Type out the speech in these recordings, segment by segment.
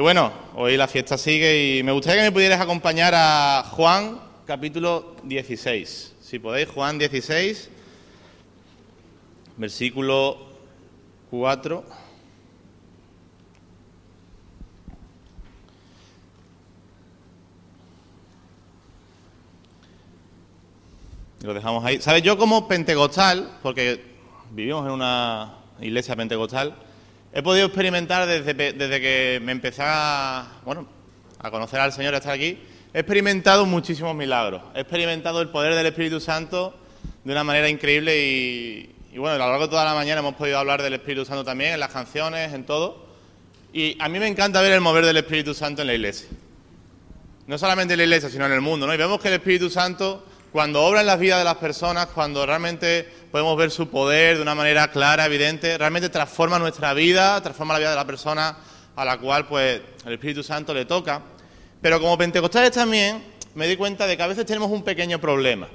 Y bueno, hoy la fiesta sigue y me gustaría que me pudieras acompañar a Juan capítulo 16. Si podéis, Juan 16, versículo 4. Lo dejamos ahí. ¿Sabes? Yo como pentecostal, porque vivimos en una iglesia pentecostal, he podido experimentar desde, desde que me empecé a, bueno, a conocer al Señor a estar aquí, he experimentado muchísimos milagros. He experimentado el poder del Espíritu Santo de una manera increíble y, y bueno, a lo largo de toda la mañana hemos podido hablar del Espíritu Santo también, en las canciones, en todo. Y a mí me encanta ver el mover del Espíritu Santo en la iglesia. No solamente en la iglesia, sino en el mundo, ¿no? Y vemos que el Espíritu Santo cuando obra en las vidas de las personas, cuando realmente podemos ver su poder de una manera clara, evidente, realmente transforma nuestra vida, transforma la vida de la persona a la cual pues el Espíritu Santo le toca. Pero como pentecostales también me di cuenta de que a veces tenemos un pequeño problema.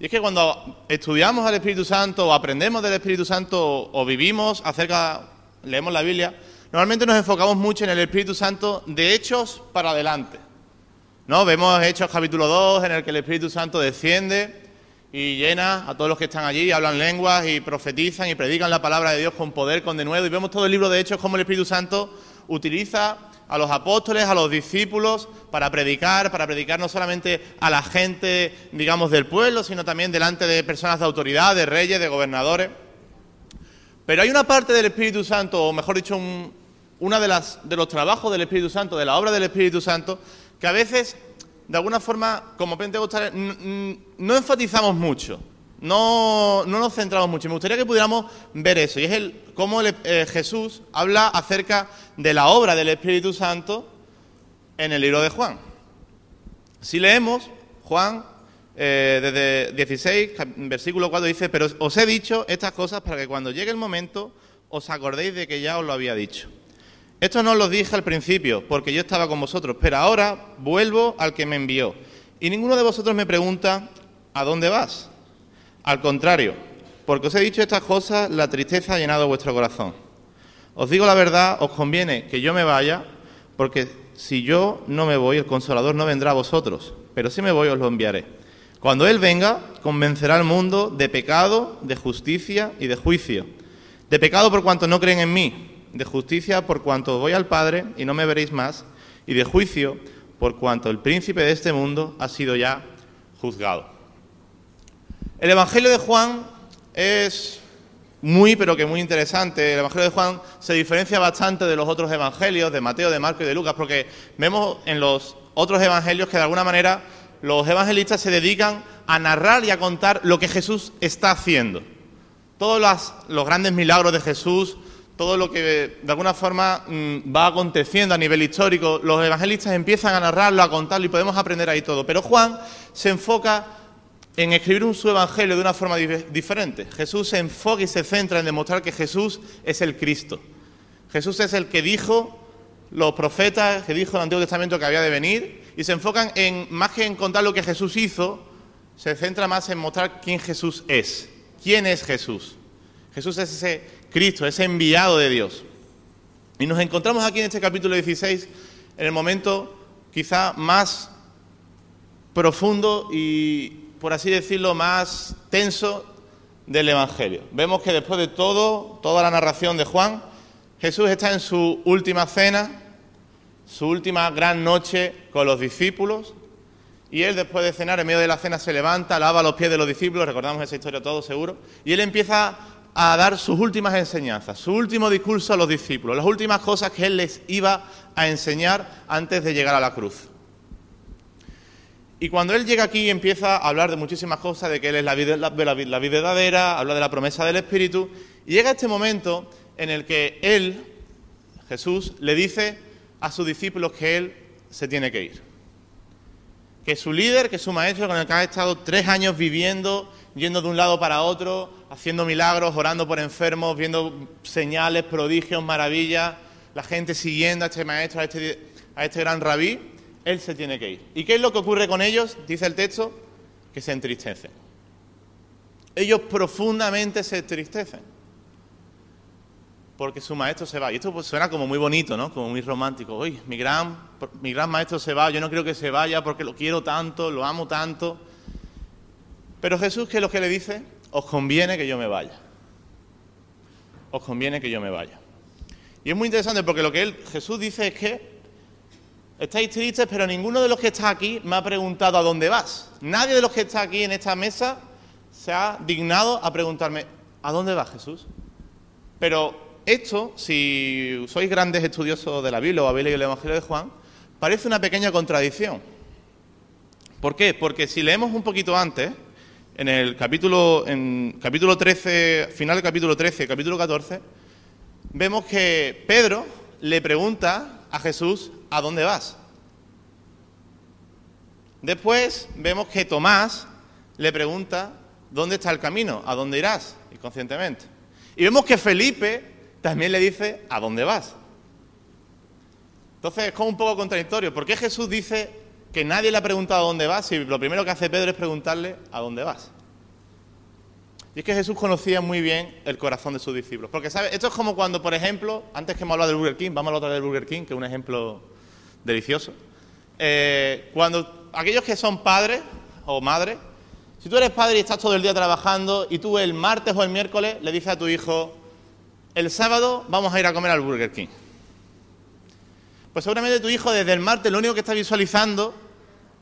Y es que cuando estudiamos al Espíritu Santo o aprendemos del Espíritu Santo o vivimos acerca, leemos la Biblia, normalmente nos enfocamos mucho en el Espíritu Santo de hechos para adelante. ¿No? Vemos Hechos capítulo 2 en el que el Espíritu Santo desciende y llena a todos los que están allí, hablan lenguas y profetizan y predican la palabra de Dios con poder, con denuedo. Y vemos todo el libro de Hechos como el Espíritu Santo utiliza a los apóstoles, a los discípulos, para predicar, para predicar no solamente a la gente, digamos, del pueblo, sino también delante de personas de autoridad, de reyes, de gobernadores. Pero hay una parte del Espíritu Santo, o mejor dicho, un, una de, las, de los trabajos del Espíritu Santo, de la obra del Espíritu Santo, que a veces, de alguna forma, como pentecostales, no enfatizamos mucho, no, no, nos centramos mucho. Me gustaría que pudiéramos ver eso, y es el, cómo eh, Jesús habla acerca de la obra del Espíritu Santo en el libro de Juan. Si leemos, Juan, eh, desde 16, versículo 4, dice, pero os he dicho estas cosas para que cuando llegue el momento os acordéis de que ya os lo había dicho. Esto no lo dije al principio, porque yo estaba con vosotros, pero ahora vuelvo al que me envió. Y ninguno de vosotros me pregunta, ¿a dónde vas? Al contrario, porque os he dicho estas cosas, la tristeza ha llenado vuestro corazón. Os digo la verdad, os conviene que yo me vaya, porque si yo no me voy, el consolador no vendrá a vosotros, pero si me voy os lo enviaré. Cuando Él venga, convencerá al mundo de pecado, de justicia y de juicio. De pecado por cuanto no creen en mí de justicia por cuanto voy al Padre y no me veréis más, y de juicio por cuanto el príncipe de este mundo ha sido ya juzgado. El Evangelio de Juan es muy, pero que muy interesante. El Evangelio de Juan se diferencia bastante de los otros evangelios, de Mateo, de Marco y de Lucas, porque vemos en los otros evangelios que de alguna manera los evangelistas se dedican a narrar y a contar lo que Jesús está haciendo. Todos los grandes milagros de Jesús, todo lo que de alguna forma mm, va aconteciendo a nivel histórico. Los evangelistas empiezan a narrarlo, a contarlo y podemos aprender ahí todo. Pero Juan se enfoca en escribir su evangelio de una forma diferente. Jesús se enfoca y se centra en demostrar que Jesús es el Cristo. Jesús es el que dijo los profetas, que dijo el Antiguo Testamento que había de venir, y se enfocan en, más que en contar lo que Jesús hizo, se centra más en mostrar quién Jesús es. ¿Quién es Jesús? Jesús es ese Cristo, ese enviado de Dios. Y nos encontramos aquí en este capítulo 16 en el momento quizá más profundo y, por así decirlo, más tenso del Evangelio. Vemos que después de todo, toda la narración de Juan, Jesús está en su última cena, su última gran noche con los discípulos, y él después de cenar, en medio de la cena, se levanta, lava los pies de los discípulos, recordamos esa historia todos seguro, y él empieza a dar sus últimas enseñanzas, su último discurso a los discípulos, las últimas cosas que él les iba a enseñar antes de llegar a la cruz. Y cuando él llega aquí empieza a hablar de muchísimas cosas, de que él es la vida, la, vida verdadera, habla de la promesa del Espíritu, y llega este momento en el que él, Jesús, le dice a sus discípulos que él se tiene que ir. Que su líder, que su maestro, con el que ha estado tres años viviendo, yendo de un lado para otro, haciendo milagros, orando por enfermos, viendo señales, prodigios, maravillas, la gente siguiendo a este maestro, a este, a este gran rabí, él se tiene que ir. ¿Y qué es lo que ocurre con ellos? Dice el texto, que se entristecen. Ellos profundamente se entristecen. Porque su maestro se va. Y esto pues, suena como muy bonito, ¿no? Como muy romántico. Uy, mi gran, mi gran maestro se va, yo no quiero que se vaya porque lo quiero tanto, lo amo tanto. Pero Jesús, ¿qué es lo que le dice? Os conviene que yo me vaya. Os conviene que yo me vaya. Y es muy interesante porque lo que él, Jesús dice es que estáis tristes, pero ninguno de los que está aquí me ha preguntado a dónde vas. Nadie de los que está aquí en esta mesa se ha dignado a preguntarme, ¿a dónde vas Jesús? Pero esto, si sois grandes estudiosos de la Biblia o habéis leído el Evangelio de Juan, parece una pequeña contradicción. ¿Por qué? Porque si leemos un poquito antes, en el capítulo, en capítulo 13, final del capítulo 13, capítulo 14, vemos que Pedro le pregunta a Jesús, ¿a dónde vas? Después vemos que Tomás le pregunta, ¿dónde está el camino? ¿A dónde irás? Inconscientemente. Y vemos que Felipe también le dice, ¿a dónde vas? Entonces es como un poco contradictorio. ¿Por qué Jesús dice que nadie le ha preguntado a dónde vas si lo primero que hace Pedro es preguntarle a dónde vas? Y es que Jesús conocía muy bien el corazón de sus discípulos. Porque, ¿sabes? Esto es como cuando, por ejemplo, antes que hemos hablado del Burger King, vamos a hablar del Burger King, que es un ejemplo delicioso. Eh, cuando aquellos que son padres o madres, si tú eres padre y estás todo el día trabajando y tú el martes o el miércoles le dices a tu hijo, el sábado vamos a ir a comer al Burger King. Pues seguramente tu hijo desde el martes lo único que está visualizando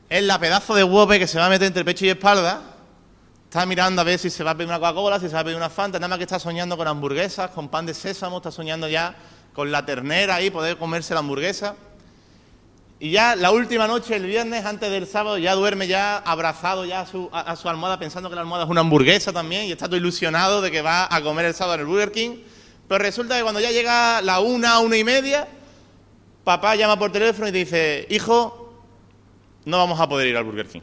es la pedazo de huevo que se va a meter entre pecho y espalda Está mirando a ver si se va a pedir una Coca-Cola, si se va a pedir una Fanta, nada más que está soñando con hamburguesas, con pan de sésamo, está soñando ya con la ternera ahí, poder comerse la hamburguesa. Y ya la última noche, el viernes, antes del sábado, ya duerme ya abrazado ya a su, a su, almohada, pensando que la almohada es una hamburguesa también, y está todo ilusionado de que va a comer el sábado en el Burger King. Pero resulta que cuando ya llega la una, una y media, papá llama por teléfono y dice, hijo, no vamos a poder ir al Burger King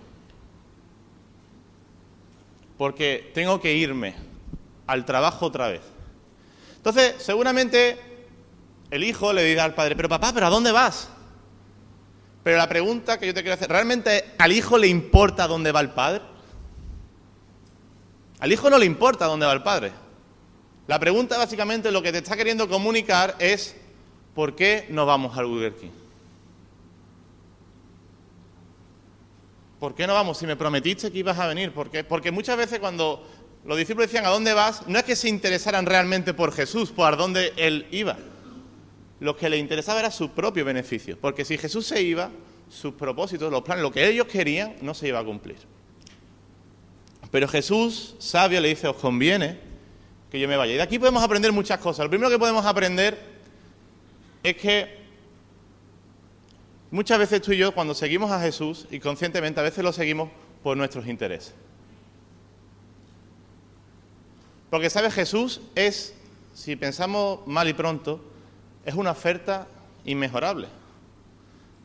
porque tengo que irme al trabajo otra vez. Entonces, seguramente el hijo le dirá al padre, pero papá, ¿pero a dónde vas? Pero la pregunta que yo te quiero hacer, ¿realmente al hijo le importa dónde va el padre? Al hijo no le importa dónde va el padre. La pregunta básicamente lo que te está queriendo comunicar es, ¿por qué no vamos al Burger King? ¿Por qué no vamos? Si me prometiste que ibas a venir. ¿Por qué? Porque muchas veces cuando los discípulos decían, ¿a dónde vas? No es que se interesaran realmente por Jesús, por dónde él iba. Lo que le interesaba era su propio beneficio. Porque si Jesús se iba, sus propósitos, los planes, lo que ellos querían, no se iba a cumplir. Pero Jesús, sabio, le dice, os conviene que yo me vaya. Y de aquí podemos aprender muchas cosas. Lo primero que podemos aprender es que Muchas veces tú y yo, cuando seguimos a Jesús, y conscientemente a veces lo seguimos por nuestros intereses. Porque, ¿sabes? Jesús es, si pensamos mal y pronto, es una oferta inmejorable.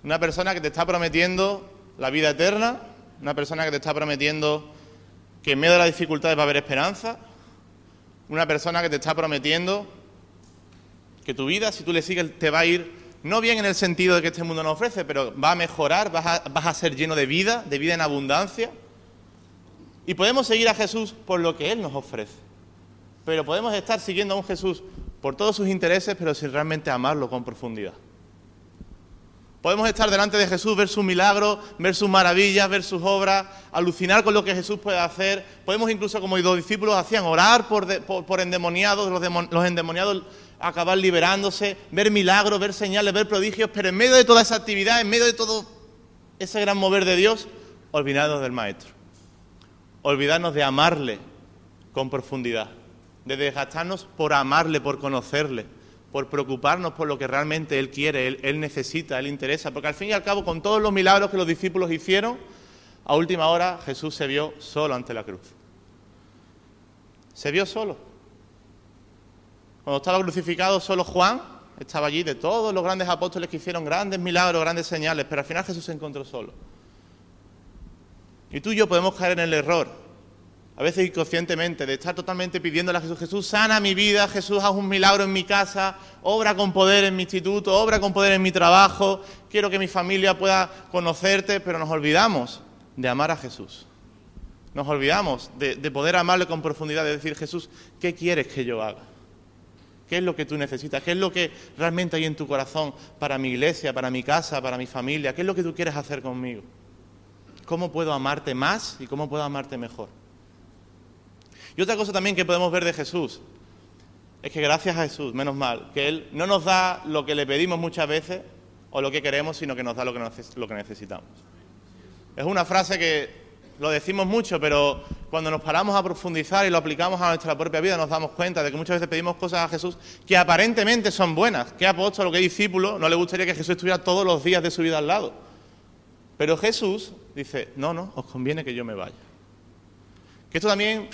Una persona que te está prometiendo la vida eterna, una persona que te está prometiendo que en medio de las dificultades va a haber esperanza, una persona que te está prometiendo que tu vida, si tú le sigues, te va a ir no bien en el sentido de que este mundo nos ofrece, pero va a mejorar, vas a, ser lleno de vida, de vida en abundancia. Y podemos seguir a Jesús por lo que Él nos ofrece. Pero podemos estar siguiendo a un Jesús por todos sus intereses, pero sin realmente amarlo con profundidad. Podemos estar delante de Jesús, ver sus milagros, ver sus maravillas, ver sus obras, alucinar con lo que Jesús puede hacer. Podemos incluso, como los discípulos hacían, orar por, endemoniados, los endemoniados acabar liberándose, ver milagros, ver señales, ver prodigios, pero en medio de toda esa actividad, en medio de todo ese gran mover de Dios, olvidarnos del Maestro, olvidarnos de amarle con profundidad, de desgastarnos por amarle, por conocerle, por preocuparnos por lo que realmente Él quiere, Él, necesita, Él interesa, porque al fin y al cabo, con todos los milagros que los discípulos hicieron, a última hora Jesús se vio solo ante la cruz. Se vio solo. Cuando estaba crucificado solo Juan estaba allí de todos los grandes apóstoles que hicieron grandes milagros, grandes señales, pero al final Jesús se encontró solo. Y tú y yo podemos caer en el error, a veces inconscientemente, de estar totalmente pidiéndole a Jesús, Jesús sana mi vida, Jesús haz un milagro en mi casa, obra con poder en mi instituto, obra con poder en mi trabajo, quiero que mi familia pueda conocerte, pero nos olvidamos de amar a Jesús. Nos olvidamos de, de poder amarle con profundidad, de decir, Jesús, ¿qué quieres que yo haga? ¿Qué es lo que tú necesitas? ¿Qué es lo que realmente hay en tu corazón para mi iglesia, para mi casa, para mi familia? ¿Qué es lo que tú quieres hacer conmigo? ¿Cómo puedo amarte más y cómo puedo amarte mejor? Y otra cosa también que podemos ver de Jesús es que gracias a Jesús, menos mal, que Él no nos da lo que le pedimos muchas veces o lo que queremos, sino que nos da lo que, necesitamos. Es una frase que lo decimos mucho, pero cuando nos paramos a profundizar y lo aplicamos a nuestra propia vida, nos damos cuenta de que muchas veces pedimos cosas a Jesús que aparentemente son buenas. ¿Qué apóstol o qué discípulo no le gustaría que Jesús estuviera todos los días de su vida al lado? Pero Jesús dice, no, no, os conviene que yo me vaya. Que esto también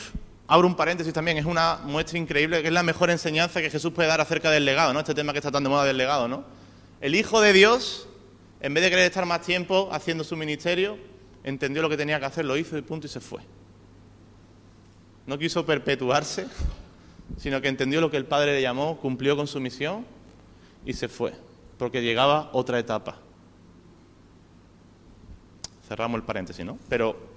Abro un paréntesis también, es una muestra increíble, que es la mejor enseñanza que Jesús puede dar acerca del legado, ¿no? Este tema que está tan de moda del legado, ¿no? El Hijo de Dios, en vez de querer estar más tiempo haciendo su ministerio, entendió lo que tenía que hacer, lo hizo y punto y se fue. No quiso perpetuarse, sino que entendió lo que el Padre le llamó, cumplió con su misión y se fue, porque llegaba otra etapa. Cerramos el paréntesis, ¿no? Pero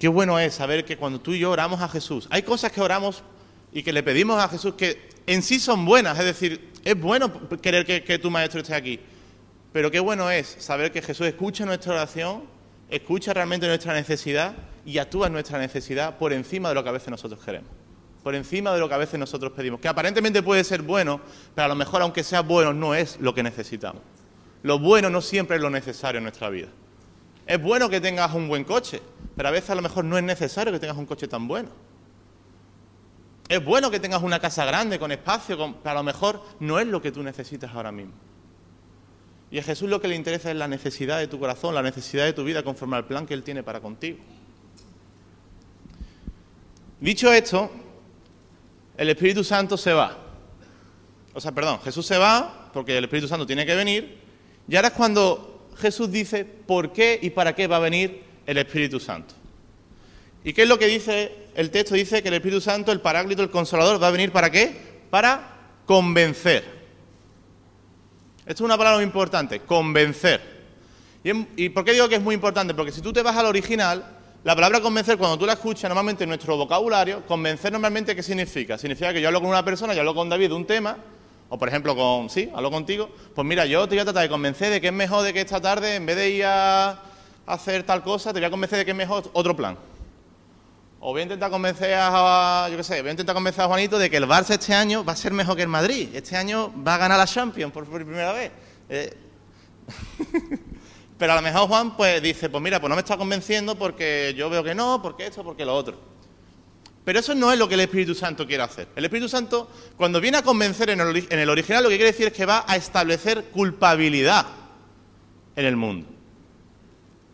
Qué bueno es saber que cuando tú y yo oramos a Jesús, hay cosas que oramos y que le pedimos a Jesús que en sí son buenas, es decir, es bueno querer que, tu maestro esté aquí, pero qué bueno es saber que Jesús escucha nuestra oración, escucha realmente nuestra necesidad y actúa en nuestra necesidad por encima de lo que a veces nosotros queremos, por encima de lo que a veces nosotros pedimos, que aparentemente puede ser bueno, pero a lo mejor aunque sea bueno no es lo que necesitamos. Lo bueno no siempre es lo necesario en nuestra vida. Es bueno que tengas un buen coche, pero a veces a lo mejor no es necesario que tengas un coche tan bueno. Es bueno que tengas una casa grande, con espacio, pero a lo mejor no es lo que tú necesitas ahora mismo. Y a Jesús lo que le interesa es la necesidad de tu corazón, la necesidad de tu vida conforme al plan que Él tiene para contigo. Dicho esto, el Espíritu Santo se va. O sea, perdón, Jesús se va porque el Espíritu Santo tiene que venir. Y ahora es cuando Jesús dice por qué y para qué va a venir el Espíritu Santo. ¿Y qué es lo que dice el texto? Dice que el Espíritu Santo, el Paráclito, el Consolador, va a venir para qué? Para convencer. Esto es una palabra muy importante, convencer. ¿Y, por qué digo que es muy importante? Porque si tú te vas al original, la palabra convencer, cuando tú la escuchas normalmente en nuestro vocabulario, convencer normalmente, ¿qué significa? Significa que yo hablo con una persona, yo hablo con David de un tema, o por ejemplo, con, sí, hablo contigo, pues mira, yo te voy a tratar de convencer de que es mejor de que esta tarde, en vez de ir a hacer tal cosa, te voy a convencer de que es mejor otro plan. O voy a intentar convencer a, yo qué sé, voy a intentar convencer a Juanito de que el Barça este año va a ser mejor que el Madrid. Este año va a ganar la Champions por, primera vez. Eh, pero a lo mejor Juan pues dice, pues mira, pues no me está convenciendo porque yo veo que no, porque esto, porque lo otro. Pero eso no es lo que el Espíritu Santo quiere hacer. El Espíritu Santo, cuando viene a convencer en el, original, lo que quiere decir es que va a establecer culpabilidad en el mundo.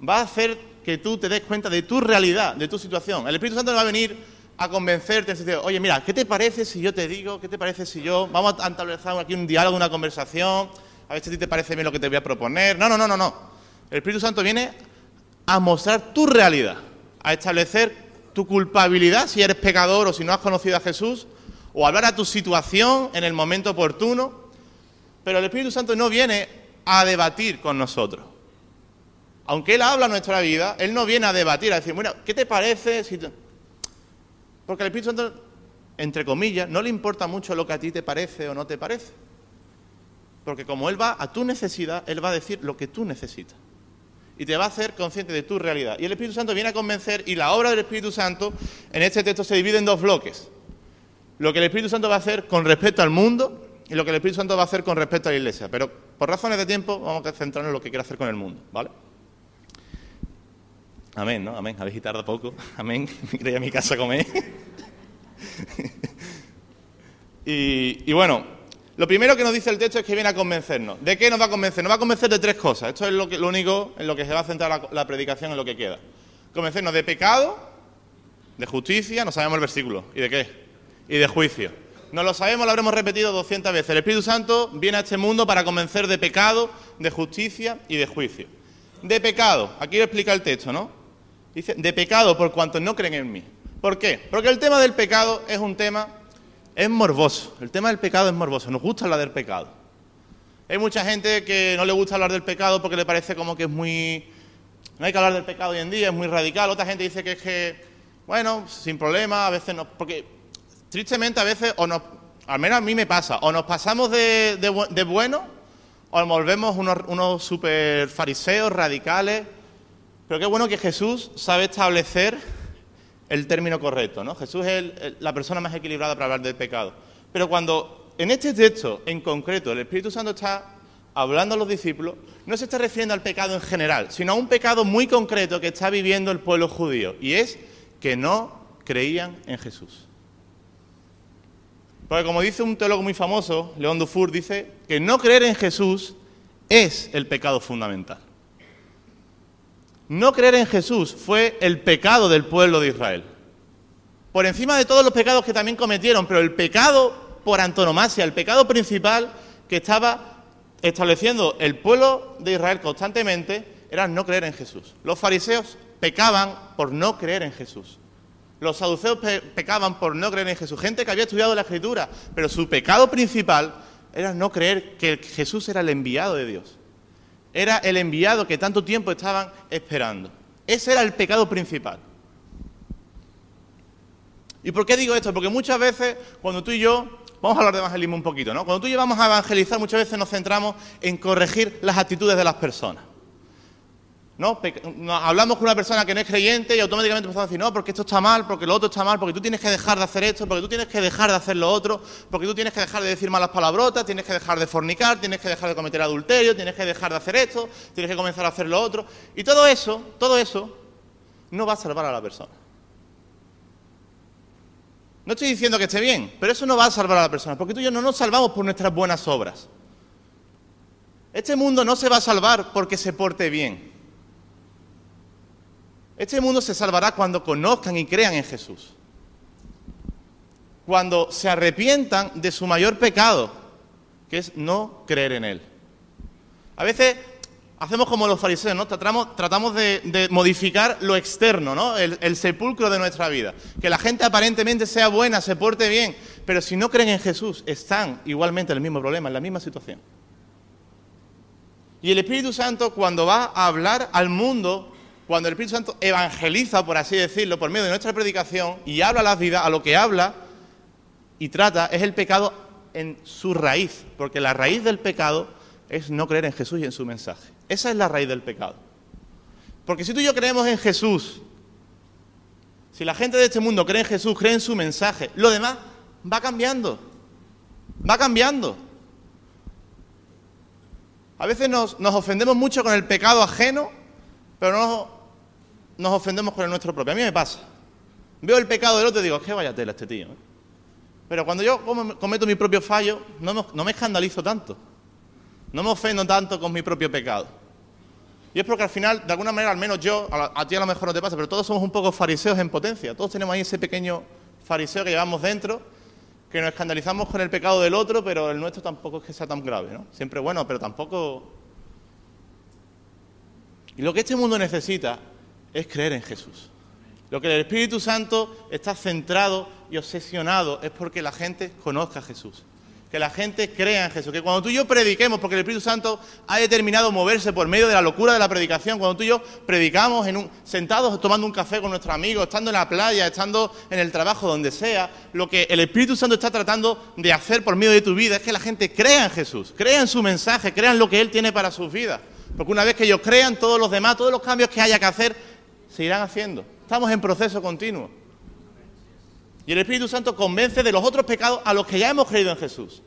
Va a hacer que tú te des cuenta de tu realidad, de tu situación. El Espíritu Santo no va a venir a convencerte, decir, oye, mira, ¿qué te parece si yo te digo? ¿Qué te parece si yo? Vamos a establecer aquí un diálogo, una conversación, a ver si a ti te parece bien lo que te voy a proponer. No, no, no, no, no. El Espíritu Santo viene a mostrar tu realidad, a establecer tu culpabilidad si eres pecador o si no has conocido a Jesús, o hablar a tu situación en el momento oportuno, pero el Espíritu Santo no viene a debatir con nosotros. Aunque Él habla nuestra vida, Él no viene a debatir, a decir, bueno, ¿qué te parece? Si Porque el Espíritu Santo, entre comillas, no le importa mucho lo que a ti te parece o no te parece. Porque como Él va a tu necesidad, Él va a decir lo que tú necesitas y te va a hacer consciente de tu realidad. Y el Espíritu Santo viene a convencer y la obra del Espíritu Santo en este texto se divide en dos bloques. Lo que el Espíritu Santo va a hacer con respecto al mundo y lo que el Espíritu Santo va a hacer con respecto a la iglesia. Pero por razones de tiempo vamos a centrarnos en lo que quiere hacer con el mundo, ¿vale? Amén, ¿no? Amén. Habéis tardado poco. Amén. Me creía mi casa a comer. y bueno, lo primero que nos dice el texto es que viene a convencernos. ¿De qué nos va a convencer? Nos va a convencer de tres cosas. Esto es lo, único en lo que se va a centrar la, predicación en lo que queda. Convencernos de pecado, de justicia, no sabemos el versículo. ¿Y de qué? Y de juicio. No lo sabemos, lo habremos repetido 200 veces. El Espíritu Santo viene a este mundo para convencer de pecado, de justicia y de juicio. De pecado, aquí lo explica el texto, ¿no? Dice, de pecado por cuanto no creen en mí. ¿Por qué? Porque el tema del pecado es un tema es morboso. El tema del pecado es morboso. Nos gusta hablar del pecado. Hay mucha gente que no le gusta hablar del pecado porque le parece como que es muy... No hay que hablar del pecado hoy en día, es muy radical. Otra gente dice que es que, bueno, sin problema, a veces no... Porque tristemente a veces o nos, al menos a mí me pasa, o nos pasamos de, de, bueno, o nos volvemos unos, unos super fariseos radicales. Pero qué bueno que Jesús sabe establecer el término correcto, ¿no? Jesús es la persona más equilibrada para hablar del pecado. Pero cuando en este texto en concreto el Espíritu Santo está hablando a los discípulos, no se está refiriendo al pecado en general, sino a un pecado muy concreto que está viviendo el pueblo judío, y es que no creían en Jesús. Porque como dice un teólogo muy famoso, León Dufour, dice que no creer en Jesús es el pecado fundamental. No creer en Jesús fue el pecado del pueblo de Israel. Por encima de todos los pecados que también cometieron, pero el pecado por antonomasia, el pecado principal que estaba estableciendo el pueblo de Israel constantemente era no creer en Jesús. Los fariseos pecaban por no creer en Jesús. Los saduceos pecaban por no creer en Jesús. Gente que había estudiado la Escritura, pero su pecado principal era no creer que Jesús era el enviado de Dios. Era el enviado que tanto tiempo estaban esperando. Ese era el pecado principal. ¿Y por qué digo esto? Porque muchas veces cuando tú y yo Vamos a hablar de evangelismo un poquito, ¿no? Cuando tú llevamos a evangelizar, muchas veces nos centramos en corregir las actitudes de las personas. ¿No? Hablamos con una persona que no es creyente y automáticamente empezamos a decir, no, porque esto está mal, porque lo otro está mal, porque tú tienes que dejar de hacer esto, porque tú tienes que dejar de hacer lo otro, porque tú tienes que dejar de decir malas palabrotas, tienes que dejar de fornicar, tienes que dejar de cometer adulterio, tienes que dejar de hacer esto, tienes que comenzar a hacer lo otro. Y todo eso, todo eso, no va a salvar a la persona. No estoy diciendo que esté bien, pero eso no va a salvar a la persona, porque tú y yo no nos salvamos por nuestras buenas obras. Este mundo no se va a salvar porque se porte bien. Este mundo se salvará cuando conozcan y crean en Jesús. Cuando se arrepientan de su mayor pecado, que es no creer en Él. A veces hacemos como los fariseos, ¿no? Tratamos, de, modificar lo externo, ¿no? El, sepulcro de nuestra vida. Que la gente aparentemente sea buena, se porte bien, pero si no creen en Jesús, están igualmente en el mismo problema, en la misma situación. Y el Espíritu Santo, cuando va a hablar al mundo, cuando el Espíritu Santo evangeliza, por así decirlo, por medio de nuestra predicación, y habla a la vida, a lo que habla y trata, es el pecado en su raíz, porque la raíz del pecado es no creer en Jesús y en su mensaje. Esa es la raíz del pecado. Porque si tú y yo creemos en Jesús, si la gente de este mundo cree en Jesús, cree en su mensaje, lo demás va cambiando. Va cambiando. A veces nos, ofendemos mucho con el pecado ajeno, pero no nos ofendemos con el nuestro propio. A mí me pasa. Veo el pecado del otro y digo, qué vaya tela este tío. ¿eh?". Pero cuando yo cometo mi propio fallo, no me escandalizo tanto. No me ofendo tanto con mi propio pecado. Y es porque al final, de alguna manera, al menos yo, a, ti a lo mejor no te pasa, pero todos somos un poco fariseos en potencia. Todos tenemos ahí ese pequeño fariseo que llevamos dentro, que nos escandalizamos con el pecado del otro, pero el nuestro tampoco es que sea tan grave, ¿no? Siempre bueno, pero tampoco... Y lo que este mundo necesita es creer en Jesús. Lo que el Espíritu Santo está centrado y obsesionado es porque la gente conozca a Jesús que la gente crea en Jesús, que cuando tú y yo prediquemos, porque el Espíritu Santo ha determinado moverse por medio de la locura de la predicación, cuando tú y yo predicamos en un, sentados tomando un café con nuestros amigos, estando en la playa, estando en el trabajo, donde sea, lo que el Espíritu Santo está tratando de hacer por medio de tu vida es que la gente crea en Jesús, crea en su mensaje, crea en lo que Él tiene para sus vidas. Porque una vez que ellos crean, todos los demás, todos los cambios que haya que hacer, se irán haciendo. Estamos en proceso continuo. Y el Espíritu Santo convence de los otros pecados a los que ya hemos creído en Jesús.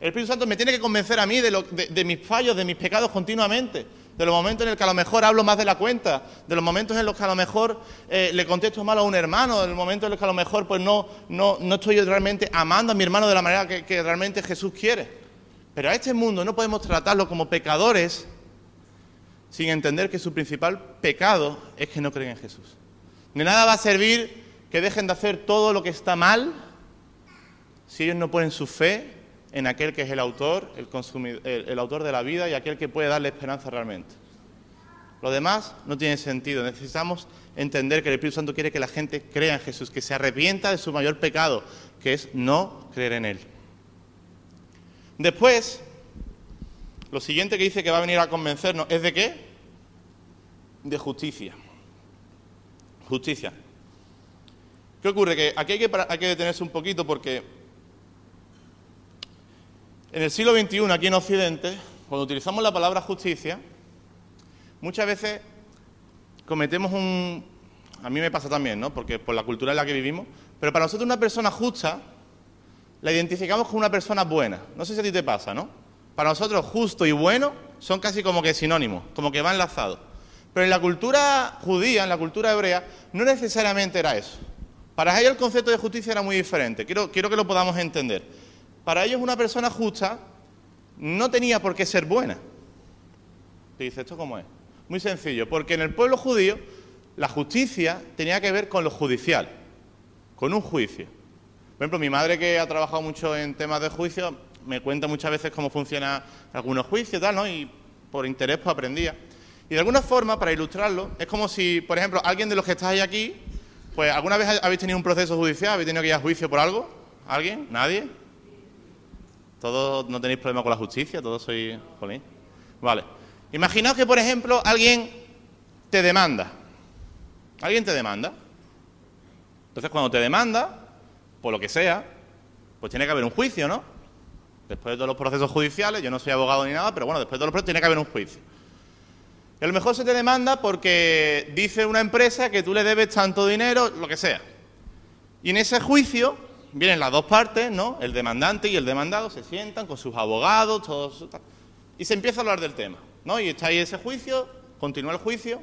El Espíritu Santo me tiene que convencer a mí de, mis fallos, de mis pecados continuamente. De los momentos en los que a lo mejor hablo más de la cuenta, de los momentos en los que a lo mejor eh, le contesto mal a un hermano, de los momentos en los que a lo mejor pues no, no, estoy realmente amando a mi hermano de la manera que realmente Jesús quiere. Pero a este mundo no podemos tratarlo como pecadores sin entender que su principal pecado es que no creen en Jesús. De nada va a servir que dejen de hacer todo lo que está mal si ellos no ponen su fe en aquel que es el autor, el, autor de la vida y aquel que puede darle esperanza realmente. Lo demás no tiene sentido. Necesitamos entender que el Espíritu Santo quiere que la gente crea en Jesús, que se arrepienta de su mayor pecado, que es no creer en Él. Después, lo siguiente que dice que va a venir a convencernos es de qué? De justicia. Justicia. ¿Qué ocurre? Que aquí hay que, detenerse un poquito porque En el siglo XXI, aquí en Occidente, cuando utilizamos la palabra justicia, muchas veces cometemos un... A mí me pasa también, ¿no? Porque por la cultura en la que vivimos. Pero para nosotros una persona justa la identificamos con una persona buena. No sé si a ti te pasa, ¿no? Para nosotros justo y bueno son casi como que sinónimos, como que van enlazados. Pero en la cultura judía, en la cultura hebrea, no necesariamente era eso. Para ellos el concepto de justicia era muy diferente. Quiero, quiero que lo podamos entender. Para ellos una persona justa no tenía por qué ser buena. Te dice, ¿esto cómo es? Muy sencillo, porque en el pueblo judío la justicia tenía que ver con lo judicial, con un juicio. Por ejemplo, mi madre que ha trabajado mucho en temas de juicio, me cuenta muchas veces cómo funciona algunos juicios y tal, ¿no? Y por interés pues aprendía. Y de alguna forma, para ilustrarlo, es como si, por ejemplo, alguien de los que estáis aquí, pues alguna vez habéis tenido un proceso judicial, habéis tenido que ir a juicio por algo, ¿alguien? ¿Nadie? Todos no tenéis problema con la justicia, todos sois... Jolín. Vale. Imaginaos que, por ejemplo, alguien te demanda. Alguien te demanda. Entonces, cuando te demanda, por lo que sea, pues tiene que haber un juicio, ¿no? Después de todos los procesos judiciales, yo no soy abogado ni nada, pero bueno, después de todos los procesos tiene que haber un juicio. Y a lo mejor se te demanda porque dice una empresa que tú le debes tanto dinero, lo que sea. Y en ese juicio vienen las dos partes, ¿no? El demandante y el demandado se sientan con sus abogados, todos. Y se empieza a hablar del tema, ¿no? Y está ahí ese juicio, continúa el juicio.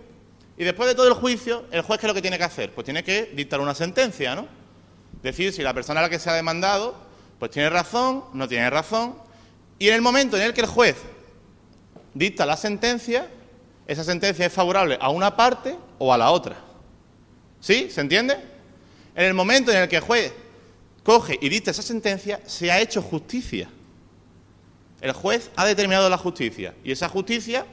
Y después de todo el juicio, el juez, ¿qué es lo que tiene que hacer? Pues tiene que dictar una sentencia, ¿no? Decir si la persona a la que se ha demandado, pues tiene razón, no tiene razón. Y en el momento en el que el juez dicta la sentencia, esa sentencia es favorable a una parte o a la otra. ¿Sí? ¿Se entiende? En el momento en el que el juez coge y dicta esa sentencia, se ha hecho justicia. El juez ha determinado la justicia y esa justicia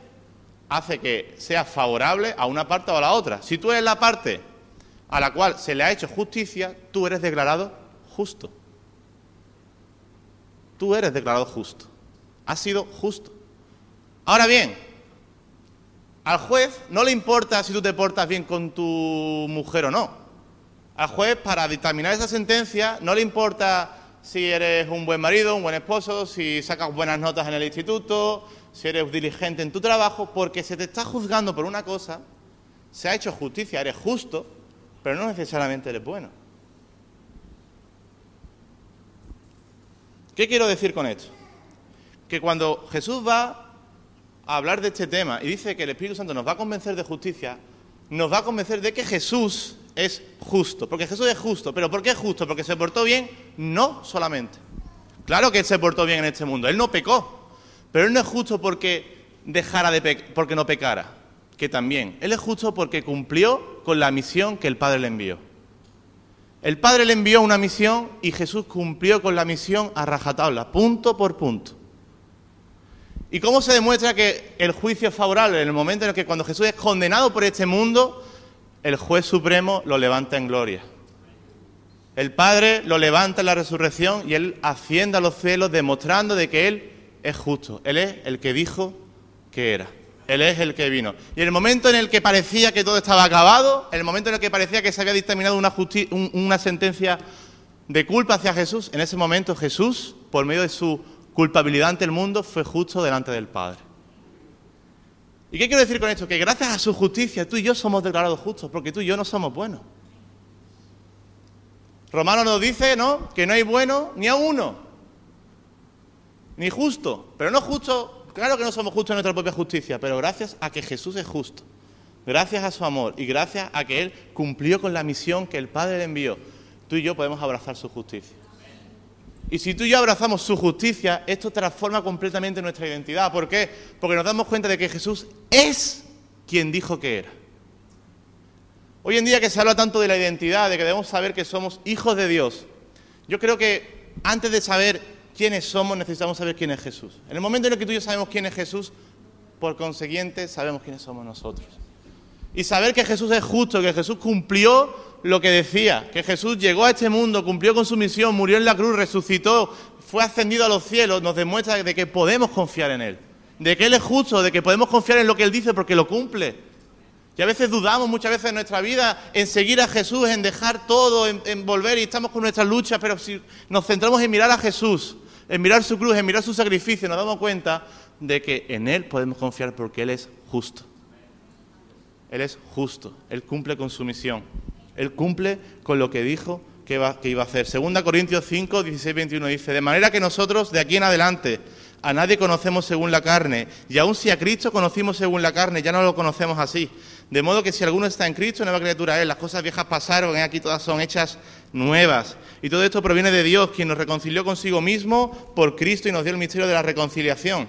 hace que sea favorable a una parte o a la otra. Si tú eres la parte a la cual se le ha hecho justicia, tú eres declarado justo. Tú eres declarado justo. Has sido justo. Ahora bien, al juez no le importa si tú te portas bien con tu mujer o no. Al juez, para dictaminar esa sentencia, no le importa si eres un buen marido, un buen esposo, si sacas buenas notas en el instituto, si eres diligente en tu trabajo, porque se te está juzgando por una cosa, se ha hecho justicia, eres justo, pero no necesariamente eres bueno. ¿Qué quiero decir con esto? Que cuando Jesús va a hablar de este tema y dice que el Espíritu Santo nos va a convencer de justicia, nos va a convencer de que Jesús es justo, porque Jesús es justo. ¿Pero por qué es justo? ¿Porque se portó bien? No solamente. Claro que Él se portó bien en este mundo, Él no pecó, pero Él no es justo porque dejara de porque no pecara, que también. Él es justo porque cumplió con la misión que el Padre le envió. El Padre le envió una misión y Jesús cumplió con la misión a rajatabla, punto por punto. ¿Y cómo se demuestra que el juicio es favorable? En el momento en el que cuando Jesús es condenado por este mundo, el juez supremo lo levanta en gloria. El Padre lo levanta en la resurrección y Él asciende a los cielos demostrando de que Él es justo. Él es el que dijo que era. Él es el que vino. Y el momento en el que parecía que todo estaba acabado, el momento en el que parecía que se había dictaminado una, una sentencia de culpa hacia Jesús, en ese momento Jesús, por medio de su culpabilidad ante el mundo, fue justo delante del Padre. ¿Y qué quiero decir con esto? Que gracias a su justicia tú y yo somos declarados justos, porque tú y yo no somos buenos. Romano nos dice, ¿no? Que no hay bueno ni a uno, ni justo. Pero no justo, claro que no somos justos en nuestra propia justicia, pero gracias a que Jesús es justo, gracias a su amor y gracias a que Él cumplió con la misión que el Padre le envió, tú y yo podemos abrazar su justicia. Y si tú y yo abrazamos su justicia, esto transforma completamente nuestra identidad. ¿Por qué? Porque nos damos cuenta de que Jesús es quien dijo que era. Hoy en día que se habla tanto de la identidad, de que debemos saber que somos hijos de Dios, yo creo que antes de saber quiénes somos necesitamos saber quién es Jesús. En el momento en el que tú y yo sabemos quién es Jesús, por consiguiente sabemos quiénes somos nosotros. Y saber que Jesús es justo, que Jesús cumplió lo que decía, que Jesús llegó a este mundo, cumplió con su misión, murió en la cruz, resucitó, fue ascendido a los cielos, nos demuestra de que podemos confiar en Él, de que Él es justo, de que podemos confiar en lo que Él dice porque lo cumple. Y a veces dudamos muchas veces en nuestra vida en seguir a Jesús, en dejar todo, en, volver y estamos con nuestras luchas, pero si nos centramos en mirar a Jesús, en mirar su cruz, en mirar su sacrificio, nos damos cuenta de que en Él podemos confiar porque Él es justo. Él es justo, Él cumple con su misión, Él cumple con lo que dijo que iba, a hacer. Segunda Corintios 5, 16, 21 dice, de manera que nosotros de aquí en adelante a nadie conocemos según la carne, y aun si a Cristo conocimos según la carne, ya no lo conocemos así. De modo que si alguno está en Cristo, nueva criatura es, las cosas viejas pasaron, aquí todas son hechas nuevas. Y todo esto proviene de Dios, quien nos reconcilió consigo mismo por Cristo y nos dio el misterio de la reconciliación.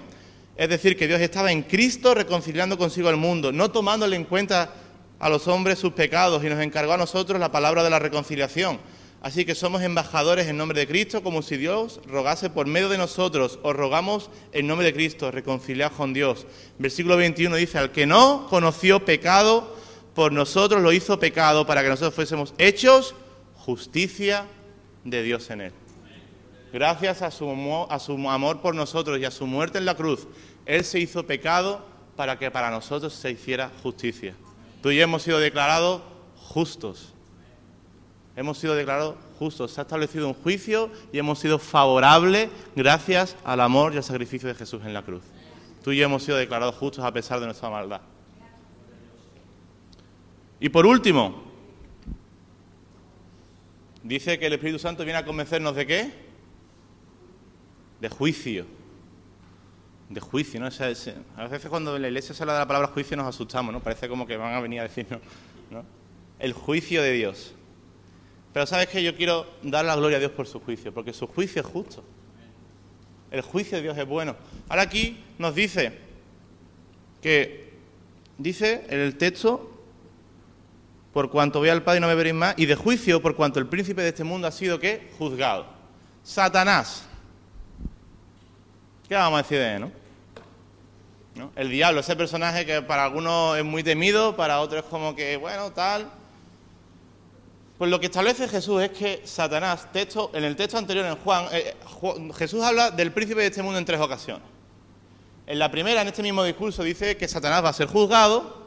Es decir, que Dios estaba en Cristo reconciliando consigo al mundo, no tomándole en cuenta a los hombres sus pecados y nos encargó a nosotros la palabra de la reconciliación. Así que somos embajadores en nombre de Cristo, como si Dios rogase por medio de nosotros. Os rogamos en nombre de Cristo, reconciliad con Dios. Versículo 21 dice, al que no conoció pecado, por nosotros lo hizo pecado, para que nosotros fuésemos hechos justicia de Dios en él. Gracias a su, a su amor por nosotros y a su muerte en la cruz, Él se hizo pecado para que para nosotros se hiciera justicia. Tú y yo hemos sido declarados justos hemos sido declarados justos, se ha establecido un juicio y hemos sido favorables gracias al amor y al sacrificio de Jesús en la cruz. Tú y yo hemos sido declarados justos a pesar de nuestra maldad. Y por último, dice que el Espíritu Santo viene a convencernos de qué? De juicio. De juicio, ¿no? a veces cuando en la iglesia se habla de la palabra juicio nos asustamos, ¿no? Parece como que van a venir a decirnos, ¿no? El juicio de Dios. Pero sabes que yo quiero dar la gloria a Dios por su juicio, porque su juicio es justo. El juicio de Dios es bueno. Ahora aquí nos dice que, dice en el texto, por cuanto voy al Padre y no me veréis más, y de juicio por cuanto el príncipe de este mundo ha sido ¿qué? Juzgado. Satanás. ¿Qué vamos a decir de él, no? ¿No? El diablo, ese personaje que para algunos es muy temido, para otros es como que, bueno, tal. Pues lo que establece Jesús es que Satanás, texto, en el texto anterior en Juan, eh, Jesús habla del príncipe de este mundo en tres ocasiones. En la primera, en este mismo discurso, dice que Satanás va a ser juzgado,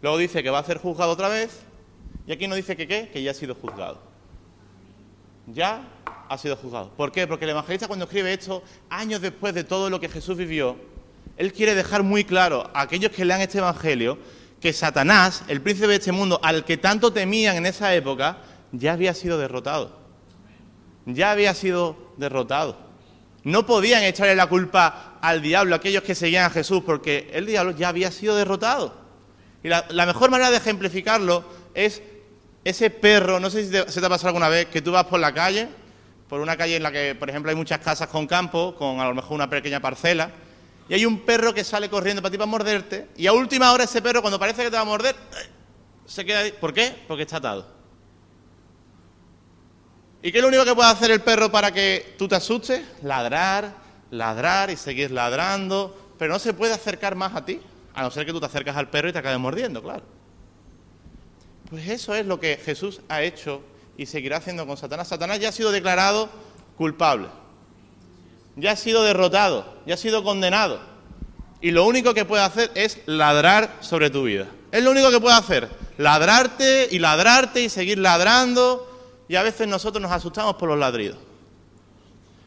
luego dice que va a ser juzgado otra vez, y aquí no dice que qué, que ya ha sido juzgado. Ya ha sido juzgado. ¿Por qué? Porque el evangelista cuando escribe esto, años después de todo lo que Jesús vivió, él quiere dejar muy claro a aquellos que lean este evangelio que Satanás, el príncipe de este mundo, al que tanto temían en esa época, ya había sido derrotado. Ya había sido derrotado. No podían echarle la culpa al diablo, aquellos que seguían a Jesús, porque el diablo ya había sido derrotado. Y la, mejor manera de ejemplificarlo es ese perro, no sé si se te ha pasado alguna vez, que tú vas por la calle, por una calle en la que, por ejemplo, hay muchas casas con campo, con a lo mejor una pequeña parcela, y hay un perro que sale corriendo para ti para morderte, y a última hora ese perro, cuando parece que te va a morder, se queda ahí. ¿Por qué? Porque está atado. ¿Y qué es lo único que puede hacer el perro para que tú te asustes? Ladrar, ladrar y seguir ladrando, pero no se puede acercar más a ti, a no ser que tú te acercas al perro y te acabes mordiendo, claro. Pues eso es lo que Jesús ha hecho y seguirá haciendo con Satanás. Satanás ya ha sido declarado culpable ya ha sido derrotado, ya ha sido condenado. Y lo único que puede hacer es ladrar sobre tu vida. Es lo único que puede hacer. Ladrarte y ladrarte y seguir ladrando. Y a veces nosotros nos asustamos por los ladridos.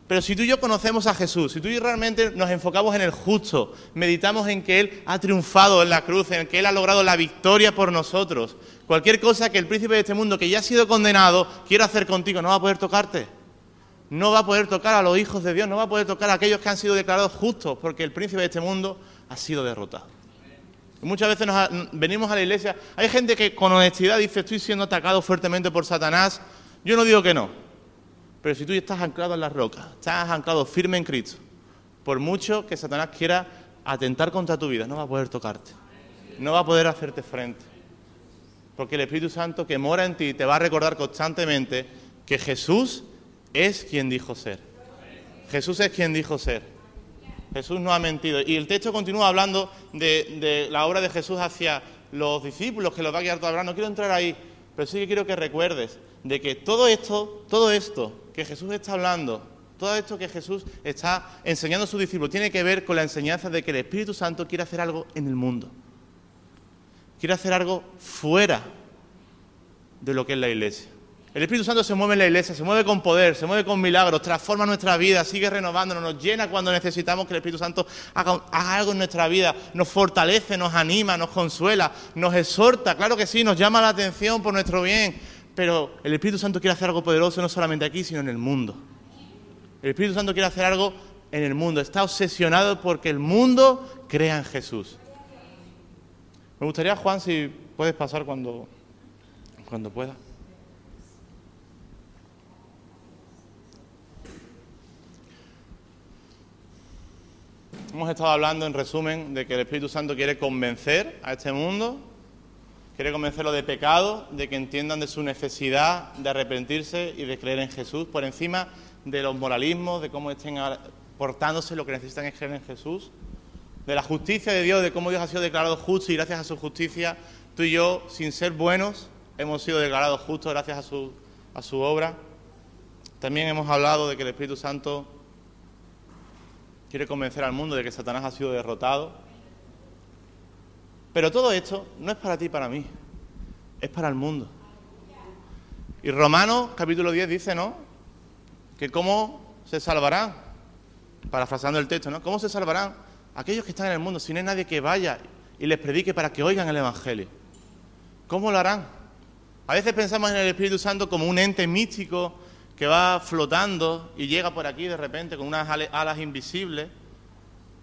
Pero si tú y yo conocemos a Jesús, si tú y yo realmente nos enfocamos en el justo, meditamos en que Él ha triunfado en la cruz, en que Él ha logrado la victoria por nosotros, cualquier cosa que el príncipe de este mundo, que ya ha sido condenado, quiera hacer contigo, no va a poder tocarte no va a poder tocar a los hijos de Dios, no va a poder tocar a aquellos que han sido declarados justos, porque el príncipe de este mundo ha sido derrotado. muchas veces venimos a la iglesia, hay gente que con honestidad dice, estoy siendo atacado fuertemente por Satanás. Yo no digo que no, pero si tú estás anclado en la roca, estás anclado firme en Cristo, por mucho que Satanás quiera atentar contra tu vida, no va a poder tocarte, no va a poder hacerte frente. Porque el Espíritu Santo que mora en ti te va a recordar constantemente que Jesús es quien dijo ser. Jesús es quien dijo ser. Jesús no ha mentido. Y el texto continúa hablando de, la obra de Jesús hacia los discípulos, que los va a quedar todo hablando. No quiero entrar ahí, pero sí que quiero que recuerdes de que todo esto, todo esto que Jesús está hablando, todo esto que Jesús está enseñando a sus discípulos, tiene que ver con la enseñanza de que el Espíritu Santo quiere hacer algo en el mundo. Quiere hacer algo fuera de lo que es la iglesia El Espíritu Santo se mueve en la iglesia, se mueve con poder, se mueve con milagros, transforma nuestra vida, sigue renovándonos, nos llena cuando necesitamos que el Espíritu Santo haga, algo en nuestra vida, nos fortalece, nos anima, nos consuela, nos exhorta, claro que sí, nos llama la atención por nuestro bien, pero el Espíritu Santo quiere hacer algo poderoso no solamente aquí, sino en el mundo. El Espíritu Santo quiere hacer algo en el mundo, está obsesionado porque el mundo crea en Jesús. Me gustaría, Juan, si puedes pasar cuando, cuando pueda. Hemos estado hablando, en resumen, de que el Espíritu Santo quiere convencer a este mundo, quiere convencerlo de pecado, de que entiendan de su necesidad de arrepentirse y de creer en Jesús, por encima de los moralismos, de cómo estén portándose, lo que necesitan es creer en Jesús, de la justicia de Dios, de cómo Dios ha sido declarado justo y gracias a su justicia, tú y yo, sin ser buenos, hemos sido declarados justos gracias a su, a su obra. También hemos hablado de que el Espíritu Santo quiere convencer al mundo de que Satanás ha sido derrotado. Pero todo esto no es para ti y para mí, es para el mundo. Y Romanos capítulo 10 dice, ¿no? Que cómo se salvarán, parafraseando el texto, ¿no? ¿Cómo se salvarán aquellos que están en el mundo si no hay nadie que vaya y les predique para que oigan el Evangelio? ¿Cómo lo harán? A veces pensamos en el Espíritu Santo como un ente místico que va flotando y llega por aquí de repente con unas alas invisibles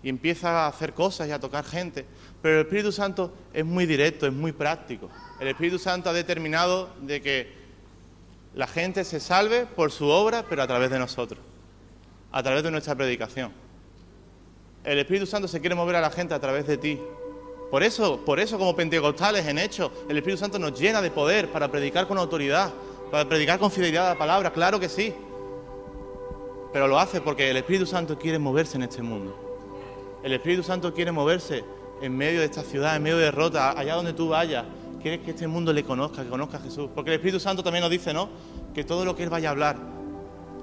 y empieza a hacer cosas y a tocar gente. Pero el Espíritu Santo es muy directo, es muy práctico. El Espíritu Santo ha determinado de que la gente se salve por su obra, pero a través de nosotros, a través de nuestra predicación. El Espíritu Santo se quiere mover a la gente a través de ti. Por eso, por eso como pentecostales en hecho, el Espíritu Santo nos llena de poder para predicar con autoridad, para predicar con fidelidad la palabra, claro que sí. Pero lo hace porque el Espíritu Santo quiere moverse en este mundo. El Espíritu Santo quiere moverse en medio de esta ciudad, en medio de Rota, allá donde tú vayas. Quieres que este mundo le conozca, que conozca a Jesús. Porque el Espíritu Santo también nos dice, ¿no? Que todo lo que Él vaya a hablar,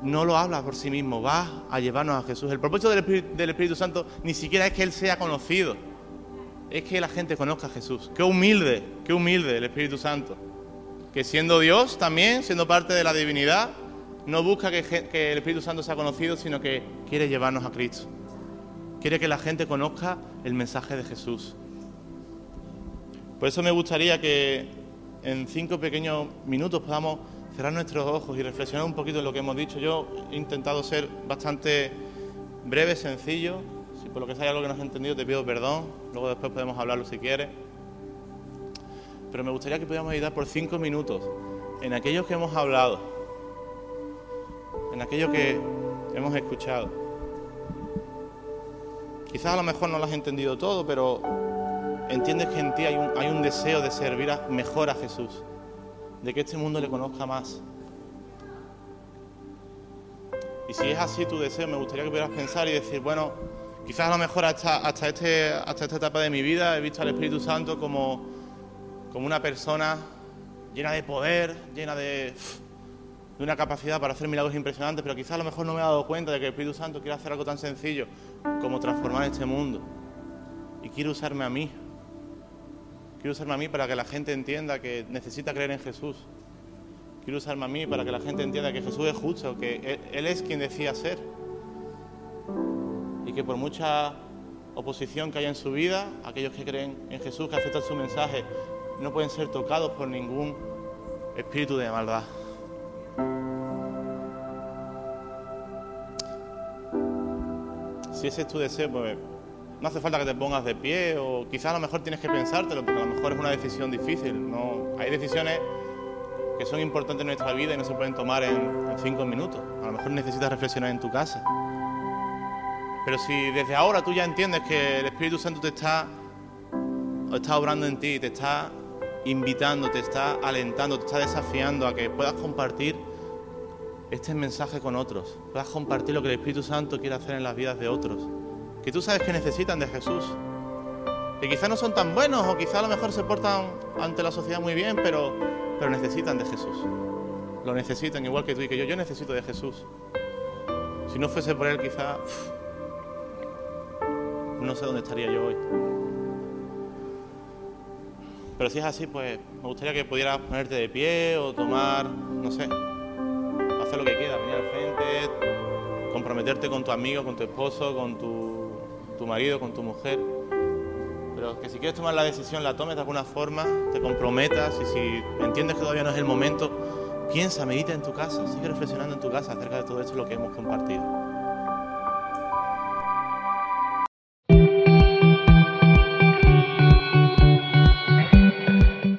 no lo habla por sí mismo, va a llevarnos a Jesús. El propósito del Espíritu, del Espíritu Santo ni siquiera es que Él sea conocido, es que la gente conozca a Jesús. Qué humilde, qué humilde el Espíritu Santo que siendo Dios también, siendo parte de la divinidad, no busca que, el Espíritu Santo sea conocido, sino que quiere llevarnos a Cristo. Quiere que la gente conozca el mensaje de Jesús. Por eso me gustaría que en cinco pequeños minutos podamos cerrar nuestros ojos y reflexionar un poquito en lo que hemos dicho. Yo he intentado ser bastante breve, sencillo. Si por lo que sea algo que no has entendido, te pido perdón. Luego después podemos hablarlo si quieres pero me gustaría que pudiéramos ayudar por cinco minutos en aquello que hemos hablado, en aquello que hemos escuchado. Quizás a lo mejor no lo has entendido todo, pero entiendes que en ti hay un, hay un deseo de servir mejor a Jesús, de que este mundo le conozca más. Y si es así tu deseo, me gustaría que pudieras pensar y decir, bueno, quizás a lo mejor hasta, este, hasta esta etapa de mi vida he visto al Espíritu Santo como como una persona llena de poder, llena de, una capacidad para hacer milagros impresionantes, pero quizás a lo mejor no me he dado cuenta de que el Espíritu Santo quiere hacer algo tan sencillo como transformar este mundo. Y quiere usarme a mí. Quiere usarme a mí para que la gente entienda que necesita creer en Jesús. Quiere usarme a mí para que la gente entienda que Jesús es justo, que Él es quien decía ser. Y que por mucha oposición que haya en su vida, aquellos que creen en Jesús, que aceptan su mensaje, no pueden ser tocados por ningún espíritu de maldad. Si ese es tu deseo, pues no hace falta que te pongas de pie o quizás a lo mejor tienes que pensártelo porque a lo mejor es una decisión difícil. No, hay decisiones que son importantes en nuestra vida y no se pueden tomar en, cinco minutos. A lo mejor necesitas reflexionar en tu casa. Pero si desde ahora tú ya entiendes que el Espíritu Santo te está, está obrando en ti, te está invitando, te está alentando, te está desafiando a que puedas compartir este mensaje con otros, puedas compartir lo que el Espíritu Santo quiere hacer en las vidas de otros, que tú sabes que necesitan de Jesús, que quizás no son tan buenos o quizás a lo mejor se portan ante la sociedad muy bien, pero, pero necesitan de Jesús, lo necesitan igual que tú y que yo, yo necesito de Jesús. Si no fuese por Él quizás no sé dónde estaría yo hoy. Pero si es así, pues me gustaría que pudieras ponerte de pie o tomar, no sé, hacer lo que quieras, venir al frente, comprometerte con tu amigo, con tu esposo, con tu, tu marido, con tu mujer. Pero que si quieres tomar la decisión, la tomes de alguna forma, te comprometas y si entiendes que todavía no es el momento, piensa, medita en tu casa, sigue reflexionando en tu casa acerca de todo esto lo que hemos compartido.